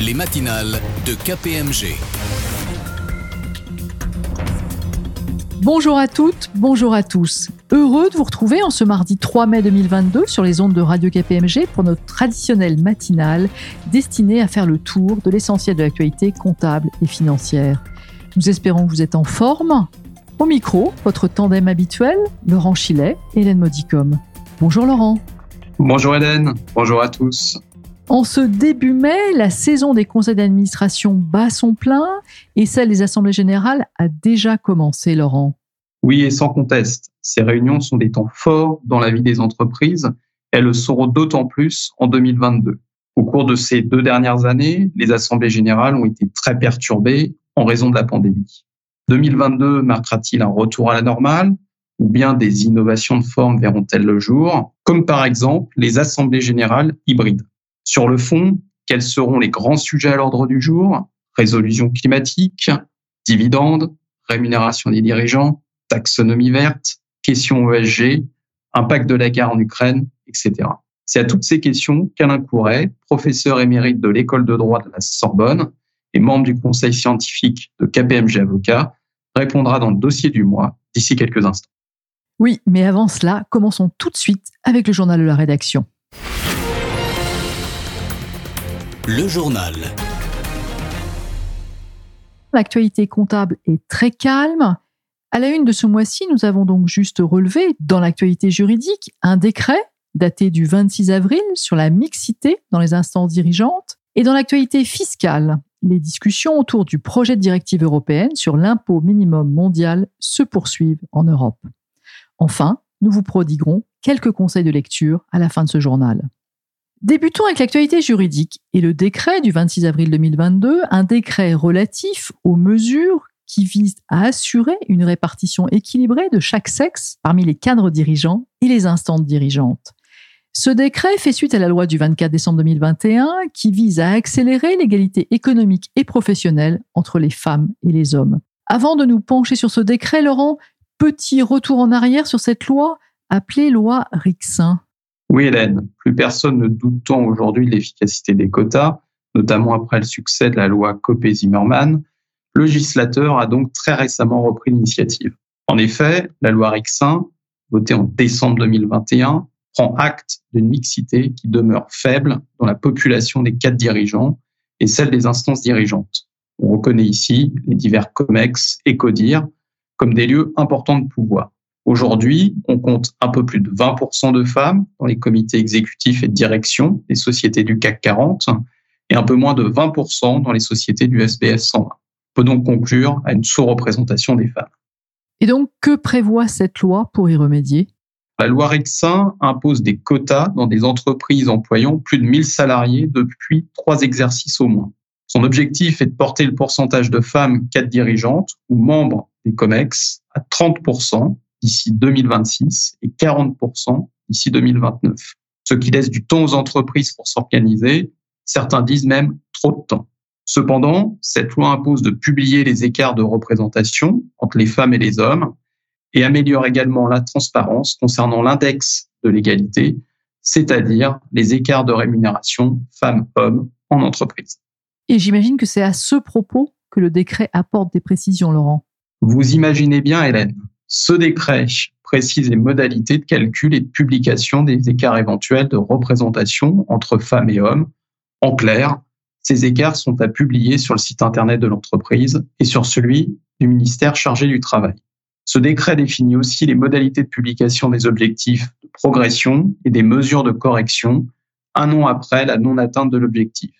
les matinales de KPMG. Bonjour à toutes, bonjour à tous. Heureux de vous retrouver en ce mardi 3 mai 2022 sur les ondes de Radio KPMG pour notre traditionnelle matinale destinée à faire le tour de l'essentiel de l'actualité comptable et financière. Nous espérons que vous êtes en forme. Au micro, votre tandem habituel, Laurent Chilet et Hélène Modicom. Bonjour Laurent. Bonjour Hélène, bonjour à tous. En ce début mai, la saison des conseils d'administration bat son plein et celle des assemblées générales a déjà commencé, Laurent. Oui, et sans conteste, ces réunions sont des temps forts dans la vie des entreprises. Elles le seront d'autant plus en 2022. Au cours de ces deux dernières années, les assemblées générales ont été très perturbées en raison de la pandémie. 2022 marquera-t-il un retour à la normale ou bien des innovations de forme verront-elles le jour, comme par exemple les assemblées générales hybrides? Sur le fond, quels seront les grands sujets à l'ordre du jour? Résolution climatique, dividendes, rémunération des dirigeants, taxonomie verte, questions ESG, impact de la guerre en Ukraine, etc. C'est à toutes ces questions qu'Alain Couret, professeur émérite de l'école de droit de la Sorbonne et membre du conseil scientifique de KPMG Avocat, répondra dans le dossier du mois d'ici quelques instants. Oui, mais avant cela, commençons tout de suite avec le journal de la rédaction. Le journal. L'actualité comptable est très calme. À la une de ce mois-ci, nous avons donc juste relevé, dans l'actualité juridique, un décret daté du 26 avril sur la mixité dans les instances dirigeantes. Et dans l'actualité fiscale, les discussions autour du projet de directive européenne sur l'impôt minimum mondial se poursuivent en Europe. Enfin, nous vous prodiguerons quelques conseils de lecture à la fin de ce journal. Débutons avec l'actualité juridique et le décret du 26 avril 2022, un décret relatif aux mesures qui visent à assurer une répartition équilibrée de chaque sexe parmi les cadres dirigeants et les instances dirigeantes. Ce décret fait suite à la loi du 24 décembre 2021 qui vise à accélérer l'égalité économique et professionnelle entre les femmes et les hommes. Avant de nous pencher sur ce décret, Laurent, petit retour en arrière sur cette loi appelée loi Rixin. Oui, Hélène, plus personne ne doutant aujourd'hui de l'efficacité des quotas, notamment après le succès de la loi Copé-Zimmermann, le législateur a donc très récemment repris l'initiative. En effet, la loi Rixin, votée en décembre 2021, prend acte d'une mixité qui demeure faible dans la population des cadres dirigeants et celle des instances dirigeantes. On reconnaît ici les divers COMEX et CODIR comme des lieux importants de pouvoir. Aujourd'hui, on compte un peu plus de 20% de femmes dans les comités exécutifs et de direction des sociétés du CAC 40 et un peu moins de 20% dans les sociétés du SBS 120. On peut donc conclure à une sous-représentation des femmes. Et donc, que prévoit cette loi pour y remédier? La loi Rexin impose des quotas dans des entreprises employant plus de 1000 salariés depuis trois exercices au moins. Son objectif est de porter le pourcentage de femmes cadres dirigeantes ou membres des COMEX à 30% d'ici 2026 et 40% d'ici 2029. Ce qui laisse du temps aux entreprises pour s'organiser. Certains disent même trop de temps. Cependant, cette loi impose de publier les écarts de représentation entre les femmes et les hommes et améliore également la transparence concernant l'index de l'égalité, c'est-à-dire les écarts de rémunération femmes-hommes en entreprise. Et j'imagine que c'est à ce propos que le décret apporte des précisions, Laurent. Vous imaginez bien, Hélène. Ce décret précise les modalités de calcul et de publication des écarts éventuels de représentation entre femmes et hommes. En clair, ces écarts sont à publier sur le site Internet de l'entreprise et sur celui du ministère chargé du travail. Ce décret définit aussi les modalités de publication des objectifs de progression et des mesures de correction un an après la non-atteinte de l'objectif.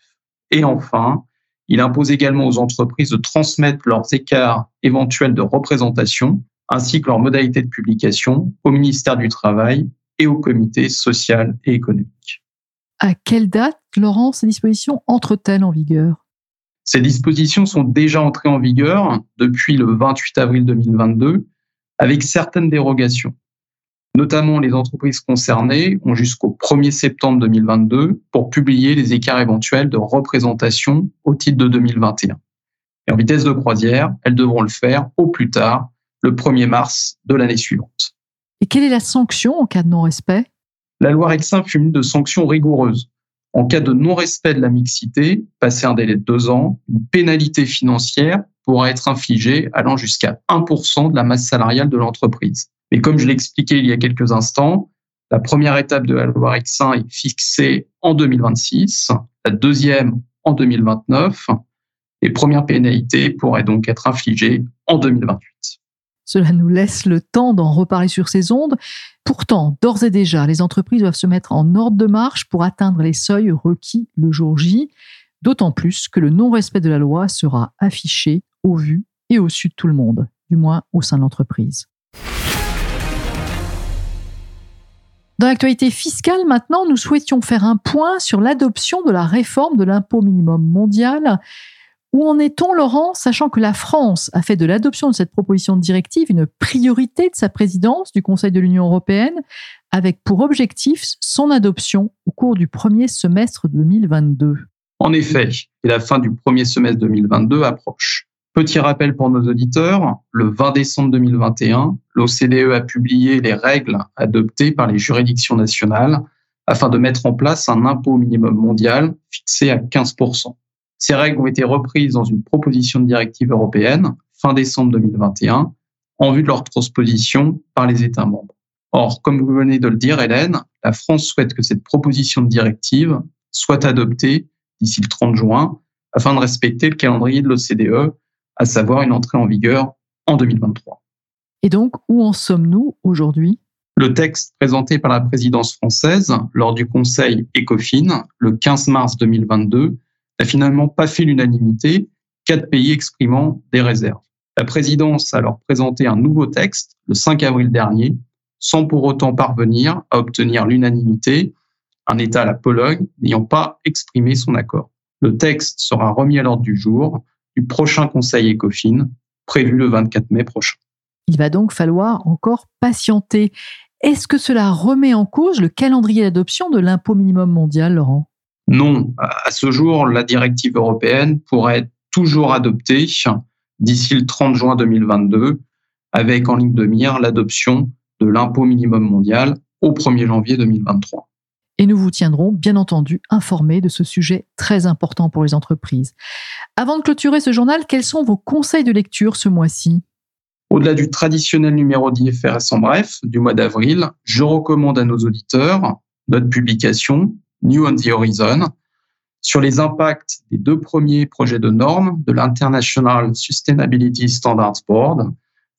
Et enfin, il impose également aux entreprises de transmettre leurs écarts éventuels de représentation ainsi que leurs modalités de publication au ministère du Travail et au comité social et économique. À quelle date, Laurent, ces dispositions entrent-elles en vigueur? Ces dispositions sont déjà entrées en vigueur depuis le 28 avril 2022 avec certaines dérogations. Notamment, les entreprises concernées ont jusqu'au 1er septembre 2022 pour publier les écarts éventuels de représentation au titre de 2021. Et en vitesse de croisière, elles devront le faire au plus tard le 1er mars de l'année suivante. Et quelle est la sanction en cas de non-respect? La loi Rexin fut une de sanctions rigoureuses. En cas de non-respect de la mixité, passé un délai de deux ans, une pénalité financière pourra être infligée allant jusqu'à 1% de la masse salariale de l'entreprise. Mais comme je l'ai expliqué il y a quelques instants, la première étape de la loi X1 est fixée en 2026, la deuxième en 2029. Les premières pénalités pourraient donc être infligées en 2028. Cela nous laisse le temps d'en reparler sur ces ondes. Pourtant, d'ores et déjà, les entreprises doivent se mettre en ordre de marche pour atteindre les seuils requis le jour J, d'autant plus que le non-respect de la loi sera affiché au vu et au su de tout le monde, du moins au sein de l'entreprise. Dans l'actualité fiscale, maintenant, nous souhaitions faire un point sur l'adoption de la réforme de l'impôt minimum mondial. Où en est-on, Laurent, sachant que la France a fait de l'adoption de cette proposition de directive une priorité de sa présidence du Conseil de l'Union européenne, avec pour objectif son adoption au cours du premier semestre 2022 En effet, et la fin du premier semestre 2022 approche. Petit rappel pour nos auditeurs, le 20 décembre 2021, l'OCDE a publié les règles adoptées par les juridictions nationales afin de mettre en place un impôt minimum mondial fixé à 15%. Ces règles ont été reprises dans une proposition de directive européenne fin décembre 2021 en vue de leur transposition par les États membres. Or, comme vous venez de le dire, Hélène, la France souhaite que cette proposition de directive soit adoptée d'ici le 30 juin afin de respecter le calendrier de l'OCDE à savoir une entrée en vigueur en 2023. Et donc, où en sommes-nous aujourd'hui? Le texte présenté par la présidence française lors du Conseil ECOFIN le 15 mars 2022 n'a finalement pas fait l'unanimité, quatre pays exprimant des réserves. La présidence a alors présenté un nouveau texte le 5 avril dernier, sans pour autant parvenir à obtenir l'unanimité, un État, la Pologne, n'ayant pas exprimé son accord. Le texte sera remis à l'ordre du jour du prochain Conseil ECOFIN, prévu le 24 mai prochain. Il va donc falloir encore patienter. Est-ce que cela remet en cause le calendrier d'adoption de l'impôt minimum mondial, Laurent? Non. À ce jour, la directive européenne pourrait être toujours adoptée d'ici le 30 juin 2022, avec en ligne de mire l'adoption de l'impôt minimum mondial au 1er janvier 2023 et nous vous tiendrons bien entendu informés de ce sujet très important pour les entreprises. Avant de clôturer ce journal, quels sont vos conseils de lecture ce mois-ci? Au-delà du traditionnel numéro d'IFRS en bref du mois d'avril, je recommande à nos auditeurs notre publication New on the Horizon sur les impacts des deux premiers projets de normes de l'International Sustainability Standards Board.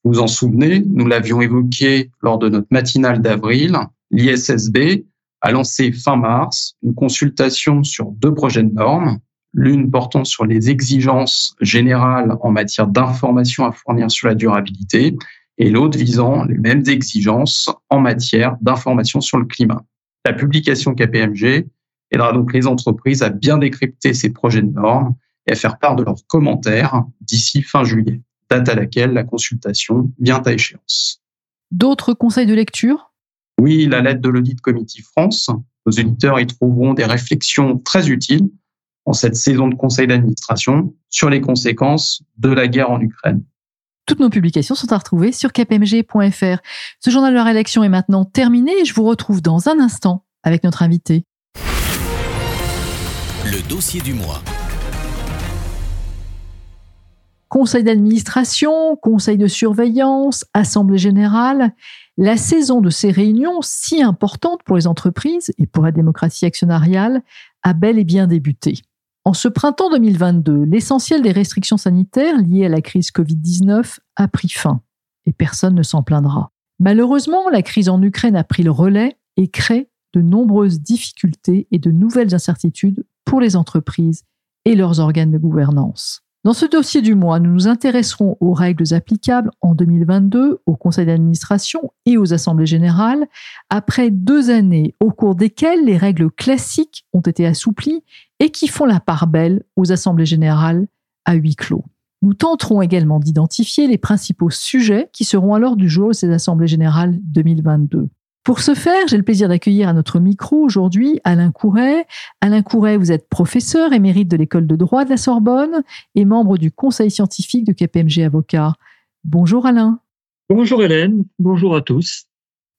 Vous vous en souvenez, nous l'avions évoqué lors de notre matinale d'avril, l'ISSB a lancé fin mars une consultation sur deux projets de normes, l'une portant sur les exigences générales en matière d'information à fournir sur la durabilité et l'autre visant les mêmes exigences en matière d'information sur le climat. La publication KPMG aidera donc les entreprises à bien décrypter ces projets de normes et à faire part de leurs commentaires d'ici fin juillet, date à laquelle la consultation vient à échéance. D'autres conseils de lecture? Oui, la lettre de l'audit Committee France. Nos éditeurs y trouveront des réflexions très utiles en cette saison de conseil d'administration sur les conséquences de la guerre en Ukraine. Toutes nos publications sont à retrouver sur kpmg.fr. Ce journal de la rédaction est maintenant terminé et je vous retrouve dans un instant avec notre invité. Le dossier du mois. Conseil d'administration, conseil de surveillance, assemblée générale. La saison de ces réunions, si importante pour les entreprises et pour la démocratie actionnariale, a bel et bien débuté. En ce printemps 2022, l'essentiel des restrictions sanitaires liées à la crise Covid-19 a pris fin, et personne ne s'en plaindra. Malheureusement, la crise en Ukraine a pris le relais et crée de nombreuses difficultés et de nouvelles incertitudes pour les entreprises et leurs organes de gouvernance. Dans ce dossier du mois, nous nous intéresserons aux règles applicables en 2022 au conseil d'administration et aux assemblées générales, après deux années au cours desquelles les règles classiques ont été assouplies et qui font la part belle aux assemblées générales à huis clos. Nous tenterons également d'identifier les principaux sujets qui seront alors du jour de ces assemblées générales 2022. Pour ce faire, j'ai le plaisir d'accueillir à notre micro aujourd'hui Alain Couret. Alain Couret, vous êtes professeur émérite de l'école de droit de la Sorbonne et membre du conseil scientifique de KPMG Avocat. Bonjour Alain. Bonjour Hélène, bonjour à tous.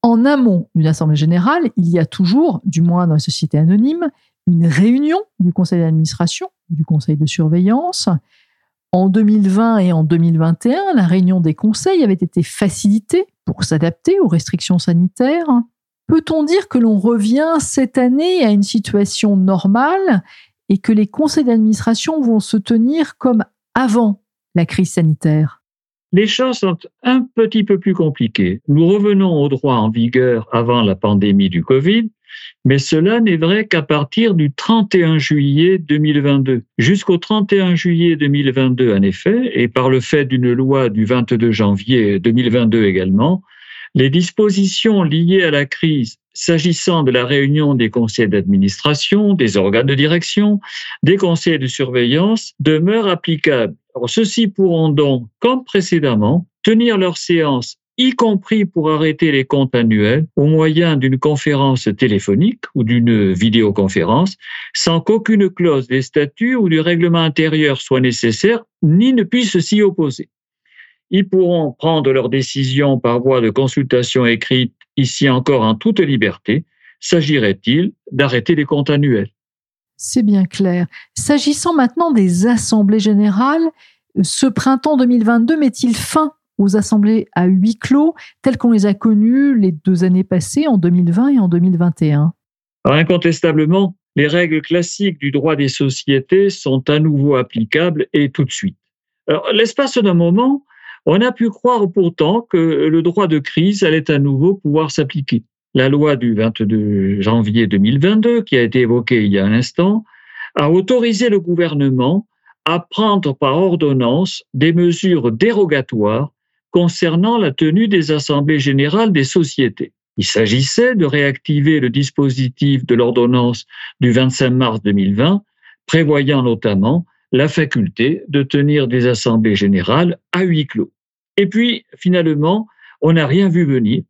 En amont d'une assemblée générale, il y a toujours, du moins dans les sociétés anonymes, une réunion du conseil d'administration, du conseil de surveillance. En 2020 et en 2021, la réunion des conseils avait été facilitée pour s'adapter aux restrictions sanitaires. Peut-on dire que l'on revient cette année à une situation normale et que les conseils d'administration vont se tenir comme avant la crise sanitaire? Les choses sont un petit peu plus compliquées. Nous revenons au droit en vigueur avant la pandémie du Covid, mais cela n'est vrai qu'à partir du 31 juillet 2022. Jusqu'au 31 juillet 2022, en effet, et par le fait d'une loi du 22 janvier 2022 également, les dispositions liées à la crise s'agissant de la réunion des conseils d'administration, des organes de direction, des conseils de surveillance demeurent applicables. ceux-ci pourront donc, comme précédemment, tenir leur séance y compris pour arrêter les comptes annuels au moyen d'une conférence téléphonique ou d'une vidéoconférence, sans qu'aucune clause des statuts ou du règlement intérieur soit nécessaire, ni ne puisse s'y opposer. Ils pourront prendre leurs décisions par voie de consultation écrite, ici encore en toute liberté. S'agirait-il d'arrêter les comptes annuels? C'est bien clair. S'agissant maintenant des assemblées générales, ce printemps 2022 met-il fin aux assemblées à huis clos telles qu'on les a connues les deux années passées en 2020 et en 2021 Incontestablement, les règles classiques du droit des sociétés sont à nouveau applicables et tout de suite. l'espace d'un moment, on a pu croire pourtant que le droit de crise allait à nouveau pouvoir s'appliquer. La loi du 22 janvier 2022, qui a été évoquée il y a un instant, a autorisé le gouvernement à prendre par ordonnance des mesures dérogatoires concernant la tenue des assemblées générales des sociétés. Il s'agissait de réactiver le dispositif de l'ordonnance du 25 mars 2020, prévoyant notamment la faculté de tenir des assemblées générales à huis clos. Et puis, finalement, on n'a rien vu venir.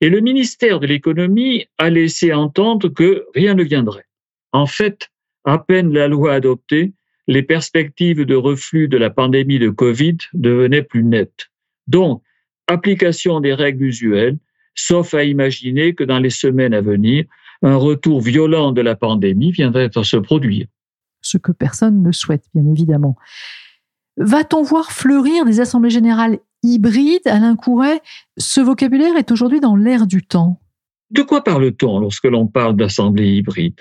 Et le ministère de l'économie a laissé entendre que rien ne viendrait. En fait, à peine la loi adoptée, les perspectives de reflux de la pandémie de Covid devenaient plus nettes. Donc, application des règles usuelles, sauf à imaginer que dans les semaines à venir, un retour violent de la pandémie viendrait à se produire. Ce que personne ne souhaite, bien évidemment. Va-t-on voir fleurir des assemblées générales hybride, Alain Couret, ce vocabulaire est aujourd'hui dans l'air du temps. De quoi parle-t-on lorsque l'on parle d'assemblée hybride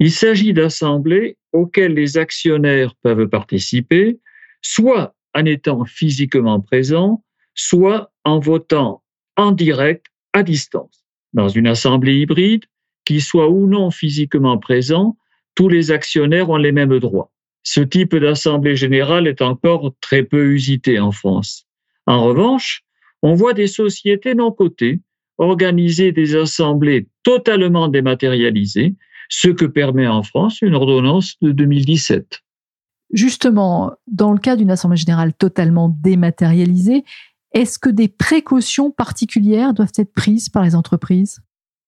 Il s'agit d'assemblées auxquelles les actionnaires peuvent participer, soit en étant physiquement présents, soit en votant en direct à distance. Dans une assemblée hybride, qui soit ou non physiquement présent, tous les actionnaires ont les mêmes droits. Ce type d'assemblée générale est encore très peu usité en France. En revanche, on voit des sociétés non cotées organiser des assemblées totalement dématérialisées, ce que permet en France une ordonnance de 2017. Justement, dans le cas d'une assemblée générale totalement dématérialisée, est-ce que des précautions particulières doivent être prises par les entreprises?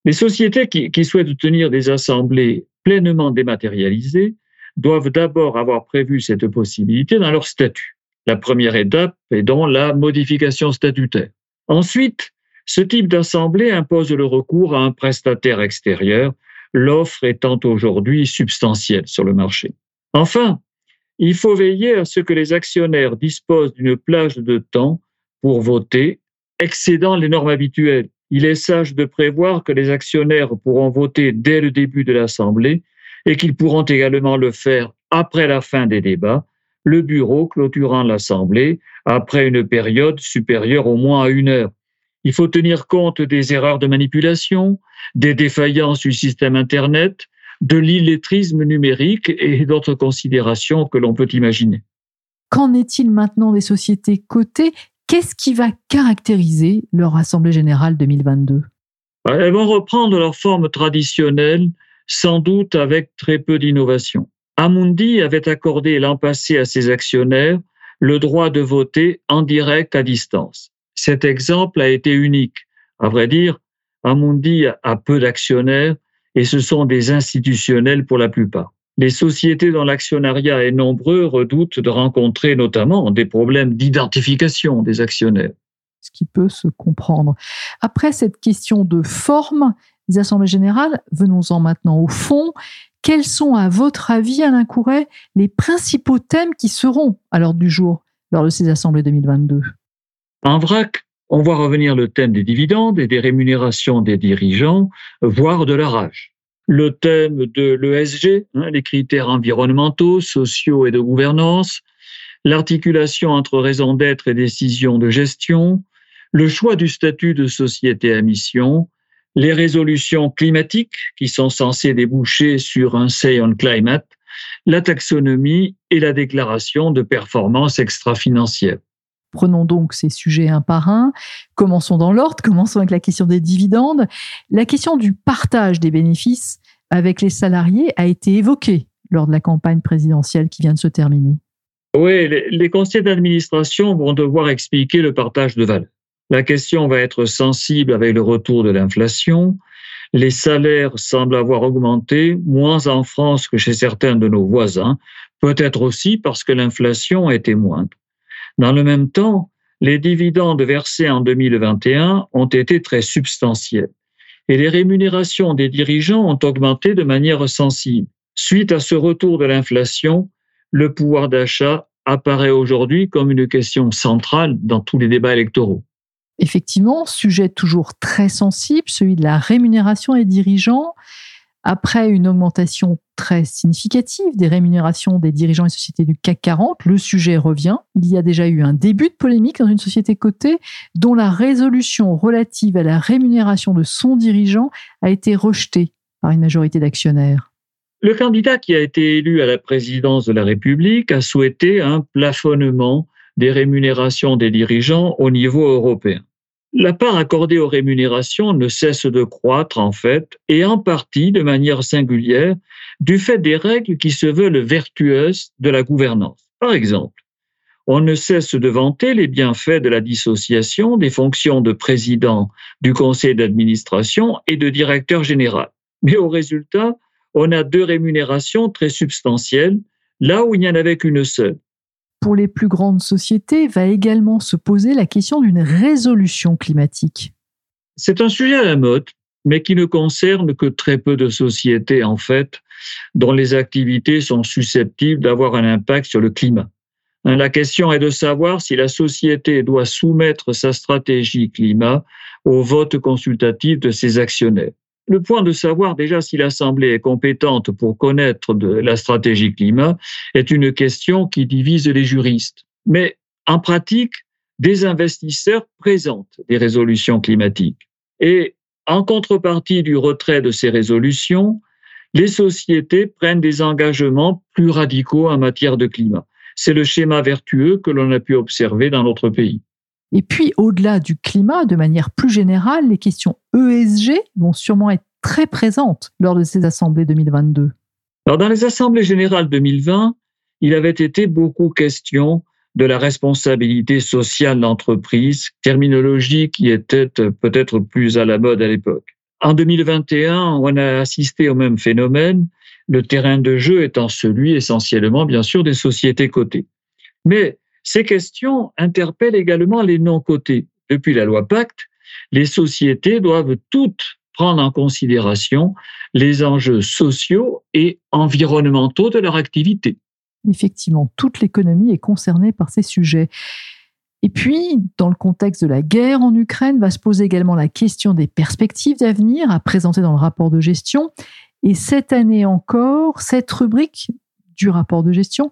Les sociétés qui, souhaitent tenir des assemblées pleinement dématérialisées doivent d'abord avoir prévu cette possibilité dans leur statut. La première étape est donc la modification statutaire. Ensuite, ce type d'assemblée impose le recours à un prestataire extérieur, l'offre étant aujourd'hui substantielle sur le marché. Enfin, il faut veiller à ce que les actionnaires disposent d'une plage de temps pour voter excédant les normes habituelles. Il est sage de prévoir que les actionnaires pourront voter dès le début de l'Assemblée et qu'ils pourront également le faire après la fin des débats le bureau clôturant l'Assemblée après une période supérieure au moins à une heure. Il faut tenir compte des erreurs de manipulation, des défaillances du système Internet, de l'illettrisme numérique et d'autres considérations que l'on peut imaginer. Qu'en est-il maintenant des sociétés cotées Qu'est-ce qui va caractériser leur Assemblée générale 2022 Elles vont reprendre leur forme traditionnelle, sans doute avec très peu d'innovation. Amundi avait accordé l'an passé à ses actionnaires le droit de voter en direct à distance. Cet exemple a été unique. À vrai dire, Amundi a peu d'actionnaires et ce sont des institutionnels pour la plupart. Les sociétés dont l'actionnariat est nombreux redoutent de rencontrer notamment des problèmes d'identification des actionnaires. Ce qui peut se comprendre. Après cette question de forme des assemblées générales, venons-en maintenant au fond. quels sont, à votre avis, Alain Couret, les principaux thèmes qui seront à l'ordre du jour lors de ces assemblées 2022 En vrac, on voit revenir le thème des dividendes et des rémunérations des dirigeants, voire de leur âge. Le thème de l'ESG, hein, les critères environnementaux, sociaux et de gouvernance, l'articulation entre raison d'être et décision de gestion, le choix du statut de société à mission, les résolutions climatiques qui sont censées déboucher sur un Say on Climate, la taxonomie et la déclaration de performance extra-financière. Prenons donc ces sujets un par un. Commençons dans l'ordre. Commençons avec la question des dividendes. La question du partage des bénéfices avec les salariés a été évoquée lors de la campagne présidentielle qui vient de se terminer. Oui, les, conseils d'administration vont devoir expliquer le partage de valeur. La question va être sensible avec le retour de l'inflation. Les salaires semblent avoir augmenté, moins en France que chez certains de nos voisins, peut-être aussi parce que l'inflation était moindre. Dans le même temps, les dividendes versés en 2021 ont été très substantiels et les rémunérations des dirigeants ont augmenté de manière sensible. Suite à ce retour de l'inflation, le pouvoir d'achat apparaît aujourd'hui comme une question centrale dans tous les débats électoraux. Effectivement, sujet toujours très sensible, celui de la rémunération des dirigeants. Après une augmentation très significative des rémunérations des dirigeants et sociétés du CAC 40, le sujet revient. Il y a déjà eu un début de polémique dans une société cotée dont la résolution relative à la rémunération de son dirigeant a été rejetée par une majorité d'actionnaires. Le candidat qui a été élu à la présidence de la République a souhaité un plafonnement des rémunérations des dirigeants au niveau européen. La part accordée aux rémunérations ne cesse de croître en fait, et en partie de manière singulière, du fait des règles qui se veulent vertueuses de la gouvernance. Par exemple, on ne cesse de vanter les bienfaits de la dissociation des fonctions de président du conseil d'administration et de directeur général. Mais au résultat, on a deux rémunérations très substantielles, là où il n'y en avait qu'une seule. Pour les plus grandes sociétés, va également se poser la question d'une résolution climatique. C'est un sujet à la mode, mais qui ne concerne que très peu de sociétés, en fait, dont les activités sont susceptibles d'avoir un impact sur le climat. Hein, la question est de savoir si la société doit soumettre sa stratégie climat au vote consultatif de ses actionnaires le point de savoir déjà si l'Assemblée est compétente pour connaître la stratégie climat est une question qui divise les juristes. Mais en pratique, des investisseurs présentent des résolutions climatiques. Et en contrepartie du retrait de ces résolutions, les sociétés prennent des engagements plus radicaux en matière de climat. C'est le schéma vertueux que l'on a pu observer dans notre pays. Et puis, au-delà du climat, de manière plus générale, les questions ESG vont sûrement être très présentes lors de ces assemblées 2022. Alors, dans les assemblées générales 2020, il avait été beaucoup question de la responsabilité sociale d'entreprise, terminologie qui était peut-être plus à la mode à l'époque. En 2021, on a assisté au même phénomène, le terrain de jeu étant celui essentiellement, bien sûr, des sociétés cotées. Mais ces questions interpellent également les non-cotés. Depuis la loi Pacte, les sociétés doivent toutes prendre en considération les enjeux sociaux et environnementaux de leur activité. Effectivement, toute l'économie est concernée par ces sujets. Et puis, dans le contexte de la guerre en Ukraine, va se poser également la question des perspectives d'avenir à présenter dans le rapport de gestion. Et cette année encore, cette rubrique du rapport de gestion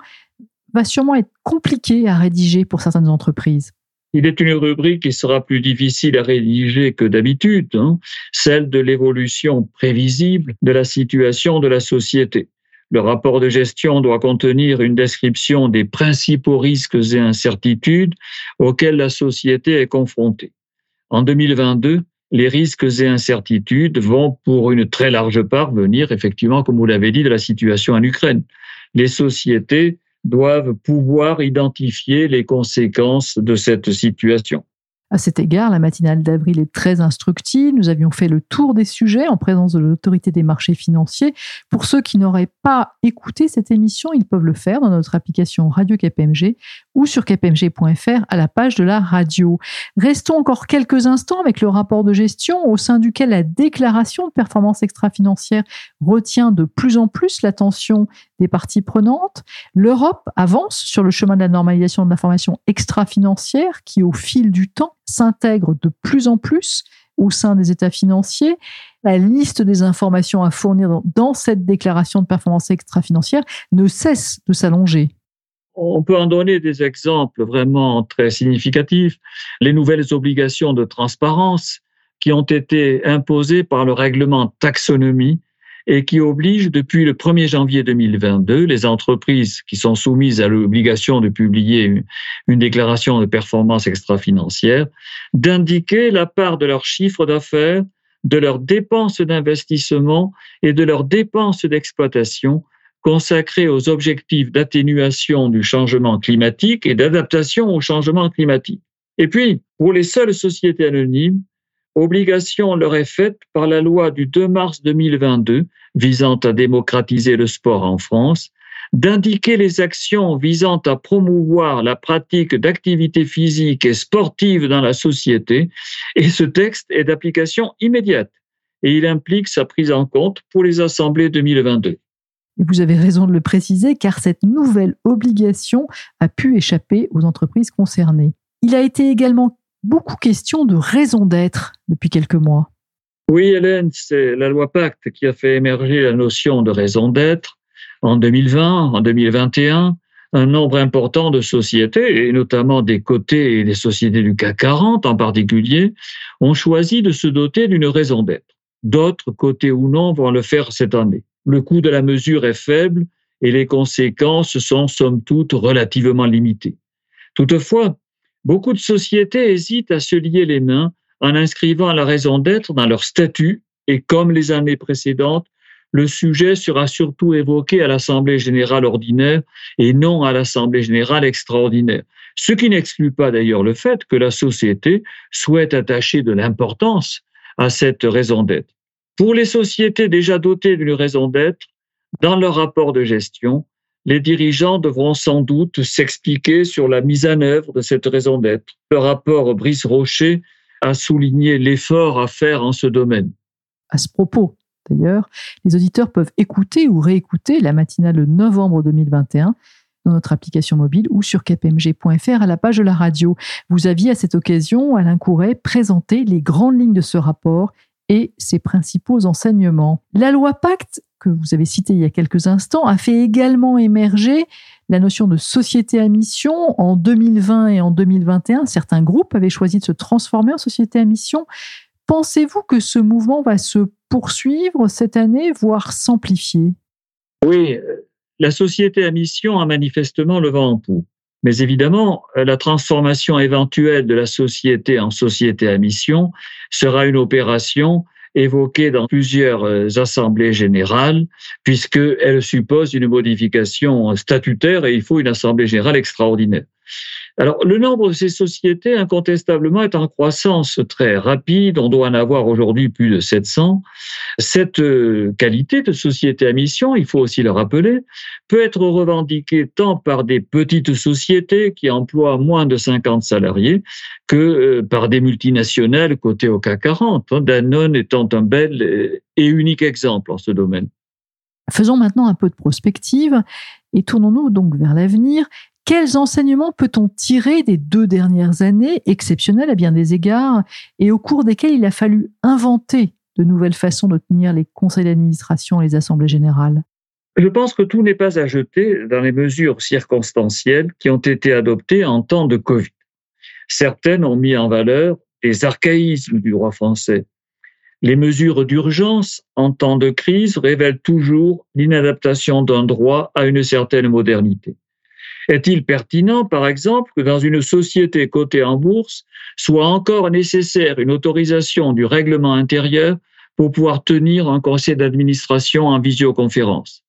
va sûrement être compliqué à rédiger pour certaines entreprises. Il est une rubrique qui sera plus difficile à rédiger que d'habitude, hein, celle de l'évolution prévisible de la situation de la société. Le rapport de gestion doit contenir une description des principaux risques et incertitudes auxquels la société est confrontée. En 2022, les risques et incertitudes vont pour une très large part venir, effectivement, comme vous l'avez dit, de la situation en Ukraine. Les sociétés doivent pouvoir identifier les conséquences de cette situation. À cet égard, la matinale d'avril est très instructive. Nous avions fait le tour des sujets en présence de l'autorité des marchés financiers. Pour ceux qui n'auraient pas écouté cette émission, ils peuvent le faire dans notre application Radio KPMG ou sur kpmg.fr à la page de la radio. Restons encore quelques instants avec le rapport de gestion au sein duquel la déclaration de performance extra-financière retient de plus en plus l'attention des parties prenantes. L'Europe avance sur le chemin de la normalisation de l'information extra-financière qui, au fil du temps, s'intègre de plus en plus au sein des États financiers. La liste des informations à fournir dans cette déclaration de performance extra-financière ne cesse de s'allonger. On peut en donner des exemples vraiment très significatifs. Les nouvelles obligations de transparence qui ont été imposées par le règlement taxonomie et qui oblige depuis le 1er janvier 2022 les entreprises qui sont soumises à l'obligation de publier une déclaration de performance extra-financière d'indiquer la part de leur chiffre d'affaires, de leurs dépenses d'investissement et de leurs dépenses d'exploitation consacrées aux objectifs d'atténuation du changement climatique et d'adaptation au changement climatique. Et puis, pour les seules sociétés anonymes, obligation leur est faite par la loi du 2 mars 2022 visant à démocratiser le sport en France, d'indiquer les actions visant à promouvoir la pratique d'activités physiques et sportives dans la société, et ce texte est d'application immédiate, et il implique sa prise en compte pour les assemblées 2022. vous avez raison de le préciser, car cette nouvelle obligation a pu échapper aux entreprises concernées. Il a été également beaucoup question de raison d'être depuis quelques mois. Oui, Hélène, c'est la loi Pacte qui a fait émerger la notion de raison d'être. En 2020, en 2021, un nombre important de sociétés, et notamment des cotés et des sociétés du CAC 40 en particulier, ont choisi de se doter d'une raison d'être. D'autres, cotés ou non, vont le faire cette année. Le coût de la mesure est faible et les conséquences sont somme toute relativement limitées. Toutefois, Beaucoup de sociétés hésitent à se lier les mains en inscrivant la raison d'être dans leur statut et comme les années précédentes, le sujet sera surtout évoqué à l'Assemblée générale ordinaire et non à l'Assemblée générale extraordinaire. Ce qui n'exclut pas d'ailleurs le fait que la société souhaite attacher de l'importance à cette raison d'être. Pour les sociétés déjà dotées d'une raison d'être, dans leur rapport de gestion, les dirigeants devront sans doute s'expliquer sur la mise en œuvre de cette raison d'être. Le rapport Brice Rocher a souligné l'effort à faire en ce domaine. À ce propos, d'ailleurs, les auditeurs peuvent écouter ou réécouter la matinale de novembre 2021 dans notre application mobile ou sur kpmg.fr à la page de la radio. Vous aviez à cette occasion, Alain Couret, présenté les grandes lignes de ce rapport et ses principaux enseignements. La loi Pacte que vous avez cité il y a quelques instants, a fait également émerger la notion de société à mission. En 2020 et en 2021, certains groupes avaient choisi de se transformer en société à mission. Pensez-vous que ce mouvement va se poursuivre cette année, voire s'amplifier? Oui, la société à mission a manifestement le vent en poupe. Mais évidemment, la transformation éventuelle de la société en société à mission sera une opération évoquée dans plusieurs euh, assemblées générales, puisqu'elle suppose une modification statutaire et il faut une assemblée générale extraordinaire. Alors, le nombre de ces sociétés, incontestablement, est en croissance très rapide. On doit en avoir aujourd'hui plus de 700. Cette euh, qualité de société à mission, il faut aussi le rappeler, peut être revendiquée tant par des petites sociétés qui emploient moins de 50 salariés que euh, par des multinationales cotées au CAC 40, hein, Danone étant un bel et unique exemple en ce domaine. Faisons maintenant un peu de prospective et tournons-nous donc vers l'avenir. Quels enseignements peut-on tirer des deux dernières années, exceptionnelles à bien des égards, et au cours desquelles il a fallu inventer de nouvelles façons de tenir les conseils d'administration et les assemblées générales? Je pense que tout n'est pas à jeter dans les mesures circonstancielles qui ont été adoptées en temps de Covid. Certaines ont mis en valeur les archaïsmes du droit français. Les mesures d'urgence en temps de crise révèlent toujours l'inadaptation d'un droit à une certaine modernité. Est-il pertinent, par exemple, que dans une société cotée en bourse soit encore nécessaire une autorisation du règlement intérieur pour pouvoir tenir un conseil d'administration en visioconférence?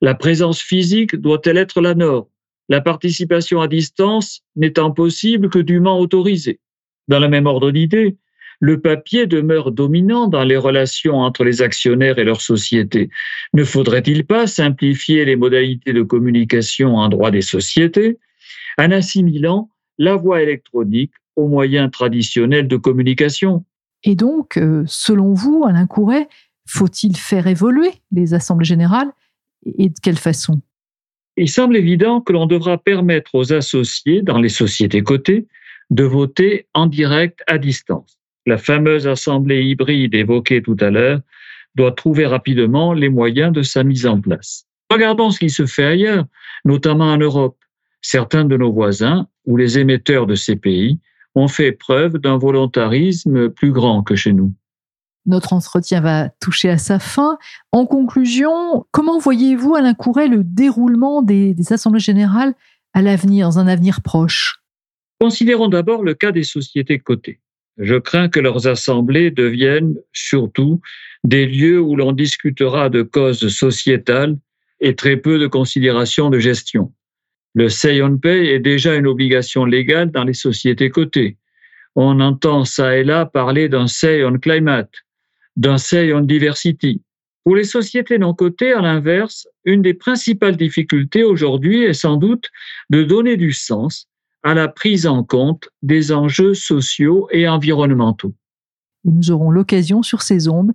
La présence physique doit-elle être la norme? La participation à distance n'étant possible que dûment autorisée. Dans le même ordre d'idée, le papier demeure dominant dans les relations entre les actionnaires et leurs sociétés. Ne faudrait-il pas simplifier les modalités de communication en droit des sociétés en assimilant la voie électronique aux moyens traditionnels de communication? Et donc, euh, selon vous, Alain Couret, faut-il faire évoluer les assemblées générales et de quelle façon? Il semble évident que l'on devra permettre aux associés dans les sociétés cotées de voter en direct à distance. La fameuse assemblée hybride évoquée tout à l'heure doit trouver rapidement les moyens de sa mise en place. Regardons ce qui se fait ailleurs, notamment en Europe. Certains de nos voisins ou les émetteurs de ces pays ont fait preuve d'un volontarisme plus grand que chez nous. Notre entretien va toucher à sa fin. En conclusion, comment voyez-vous, Alain Couret, le déroulement des, des assemblées générales à l'avenir, dans un avenir proche? Considérons d'abord le cas des sociétés cotées. Je crains que leurs assemblées deviennent surtout des lieux où l'on discutera de causes sociétales et très peu de considérations de gestion. Le say on pay est déjà une obligation légale dans les sociétés cotées. On entend ça et là parler d'un say on climate, d'un say on diversity. Pour les sociétés non cotées, à l'inverse, une des principales difficultés aujourd'hui est sans doute de donner du sens à la prise en compte des enjeux sociaux et environnementaux. Nous aurons l'occasion sur ces ondes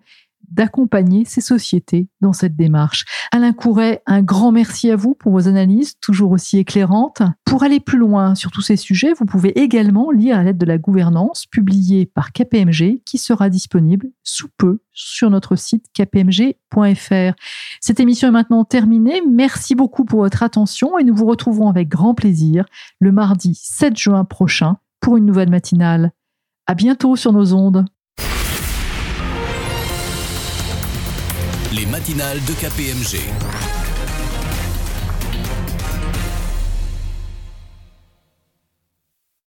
d'accompagner ces sociétés dans cette démarche. Alain Couret, un grand merci à vous pour vos analyses, toujours aussi éclairantes. Pour aller plus loin sur tous ces sujets, vous pouvez également lire la lettre de la gouvernance publiée par KPMG qui sera disponible sous peu sur notre site kpmg.fr. Cette émission est maintenant terminée. Merci beaucoup pour votre attention et nous vous retrouverons avec grand plaisir le mardi 7 juin prochain pour une nouvelle matinale. À bientôt sur nos ondes. Les matinales de KPMG.